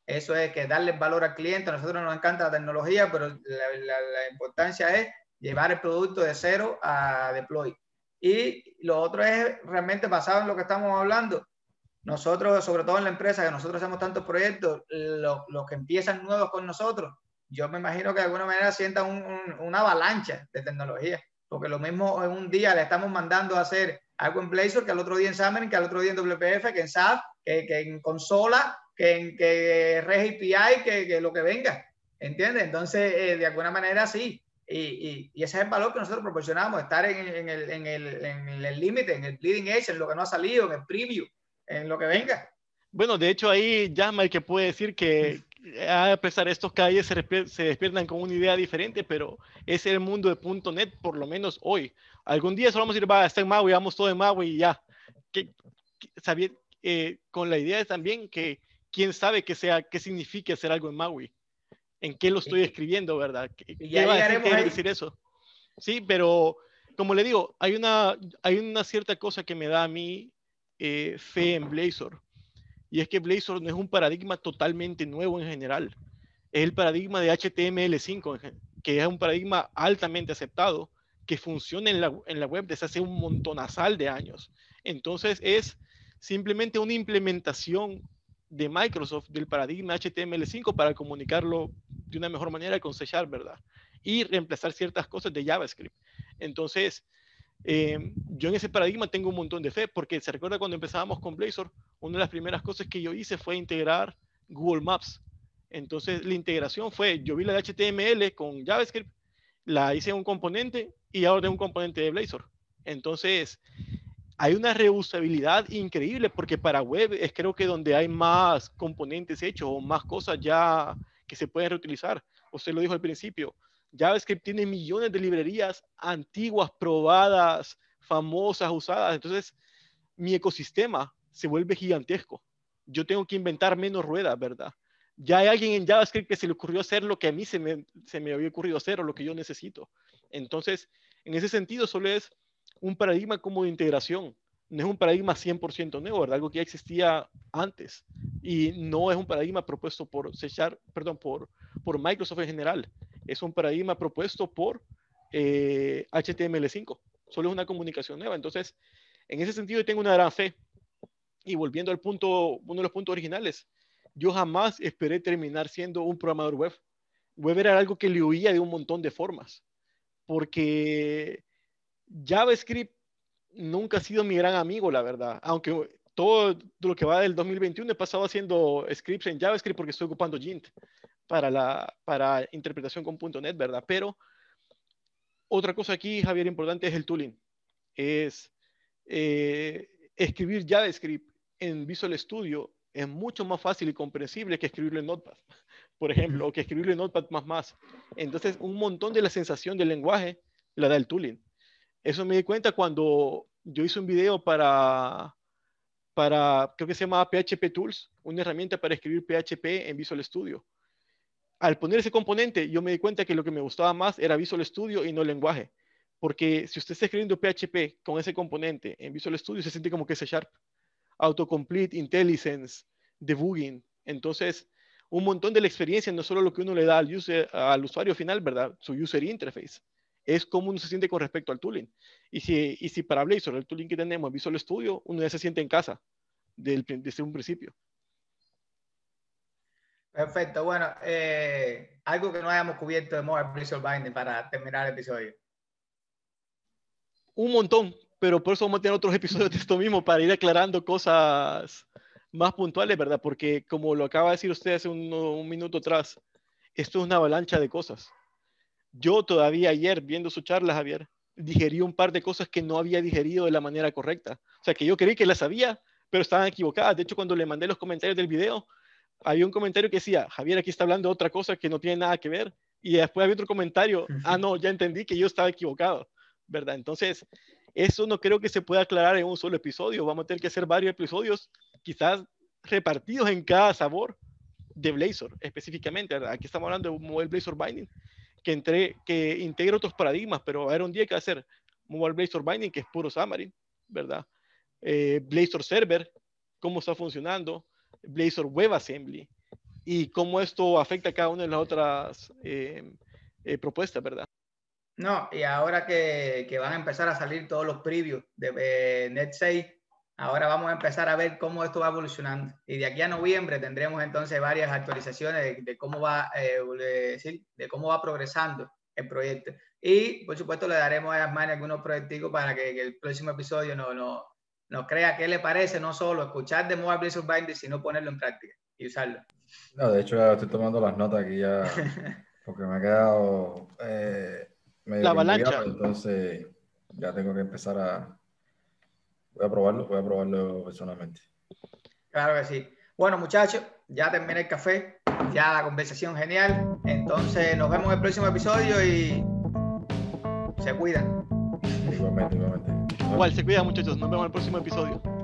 Eso es que darle valor al cliente. A nosotros nos encanta la tecnología, pero la, la, la importancia es llevar el producto de cero a deploy. Y lo otro es realmente basado en lo que estamos hablando, nosotros, sobre todo en la empresa, que nosotros hacemos tantos proyectos, los, que empiezan nuevos con nosotros, yo me imagino que de alguna manera sientan un, un, una avalancha de tecnología, porque lo mismo en un día le estamos mandando a hacer algo en Blazor, que al otro día en Xamarin, que al otro día en WPF, que en SAP, que, que en consola, que en que REST API, que, que, lo que venga, ¿entiendes? Entonces, eh, de alguna manera sí, y, y, y, ese es el valor que nosotros proporcionamos, estar en, en el límite, en, en, el bleeding edge, en lo que no ha salido, en el preview, en lo que venga. Bueno, de hecho ahí el que puede decir que a pesar de estos calles se, se, despiertan con una idea diferente, pero es el mundo de .NET por lo menos hoy. Algún día solo vamos a ir, va, está en Maui, vamos todo en Maui y ya. Que, que sabía, eh, con la idea también que quién sabe qué sea, qué significa hacer algo en Maui. En qué lo estoy escribiendo, ¿verdad? ¿Qué, ¿qué va a decir, qué decir eso? Sí, pero como le digo, hay una, hay una cierta cosa que me da a mí eh, fe en Blazor. Y es que Blazor no es un paradigma totalmente nuevo en general. Es el paradigma de HTML5, que es un paradigma altamente aceptado, que funciona en la, en la web desde hace un montonazal de años. Entonces es simplemente una implementación de Microsoft del paradigma HTML5 para comunicarlo de una mejor manera con C ¿verdad? Y reemplazar ciertas cosas de JavaScript. Entonces, eh, yo en ese paradigma tengo un montón de fe, porque se recuerda cuando empezábamos con Blazor, una de las primeras cosas que yo hice fue integrar Google Maps. Entonces, la integración fue, yo vi la de HTML con JavaScript, la hice en un componente y ahora tengo un componente de Blazor. Entonces, hay una reusabilidad increíble porque para web es creo que donde hay más componentes hechos o más cosas ya que se pueden reutilizar. Usted lo dijo al principio, JavaScript tiene millones de librerías antiguas, probadas, famosas, usadas. Entonces, mi ecosistema se vuelve gigantesco. Yo tengo que inventar menos ruedas, ¿verdad? Ya hay alguien en JavaScript que se le ocurrió hacer lo que a mí se me, se me había ocurrido hacer o lo que yo necesito. Entonces, en ese sentido, solo es un paradigma como de integración. No es un paradigma 100% nuevo, ¿verdad? Algo que ya existía antes. Y no es un paradigma propuesto por C perdón, por, por Microsoft en general es un paradigma propuesto por HTML5. Eh, Solo es una comunicación nueva. Entonces, en ese sentido, tengo una gran fe. Y volviendo al punto, uno de los puntos originales, yo jamás esperé terminar siendo un programador web. Web era algo que le huía de un montón de formas, porque JavaScript nunca ha sido mi gran amigo, la verdad. Aunque todo lo que va del 2021 he pasado haciendo scripts en JavaScript porque estoy ocupando Gint para, la, para interpretación con .NET, ¿verdad? Pero otra cosa aquí, Javier, importante es el tooling. Es eh, escribir JavaScript en Visual Studio es mucho más fácil y comprensible que escribirlo en Notepad, por ejemplo, o que escribirlo en Notepad más más. Entonces, un montón de la sensación del lenguaje la da el tooling. Eso me di cuenta cuando yo hice un video para, para creo que se llama PHP Tools, una herramienta para escribir PHP en Visual Studio al poner ese componente, yo me di cuenta que lo que me gustaba más era Visual Studio y no lenguaje. Porque si usted está escribiendo PHP con ese componente en Visual Studio, se siente como que es Sharp. Autocomplete, IntelliSense, debugging. Entonces, un montón de la experiencia, no solo lo que uno le da al usuario final, ¿verdad? Su user interface. Es cómo uno se siente con respecto al tooling. Y si, y si para Blazor, el tooling que tenemos en Visual Studio, uno ya se siente en casa desde un principio. Perfecto. Bueno, eh, algo que no hayamos cubierto de Mobile Visual Binding para terminar el episodio. Un montón, pero por eso vamos a tener otros episodios de esto mismo para ir aclarando cosas más puntuales, ¿verdad? Porque como lo acaba de decir usted hace un, un minuto atrás, esto es una avalancha de cosas. Yo todavía ayer, viendo su charla, Javier, digerí un par de cosas que no había digerido de la manera correcta. O sea, que yo creí que las sabía, pero estaban equivocadas. De hecho, cuando le mandé los comentarios del video, había un comentario que decía, Javier aquí está hablando de otra cosa que no tiene nada que ver. Y después había otro comentario, ah, no, ya entendí que yo estaba equivocado, ¿verdad? Entonces, eso no creo que se pueda aclarar en un solo episodio. Vamos a tener que hacer varios episodios, quizás repartidos en cada sabor de Blazor, específicamente. Aquí estamos hablando de un Mobile Blazor Binding, que, entre, que integra otros paradigmas, pero a ver un día que va a ser Mobile Blazor Binding, que es puro Xamarin, ¿verdad? Eh, Blazor Server, cómo está funcionando, Blazor WebAssembly y cómo esto afecta a cada una de las otras eh, eh, propuestas, ¿verdad? No, y ahora que, van a empezar a salir todos los previews de eh, Net6, ahora vamos a empezar a ver cómo esto va evolucionando. Y de aquí a noviembre tendremos entonces varias actualizaciones de, cómo va de, de, cómo va progresando el proyecto. Y por supuesto le daremos a Asmani algunos proyectos para que, el próximo episodio no, no, nos crea qué le parece no solo escuchar de Mobile Blizzard Binding, sino ponerlo en práctica y usarlo. No, de hecho, ya estoy tomando las notas aquí ya, porque me ha quedado eh, la avalancha. Entonces, ya tengo que empezar a. Voy a probarlo, voy a probarlo personalmente. Claro que sí. Bueno, muchachos, ya terminé el café, ya la conversación genial. Entonces, nos vemos en el próximo episodio y se cuidan. Igualmente, igualmente. Igual, se cuida muchachos. Nos vemos en el próximo episodio.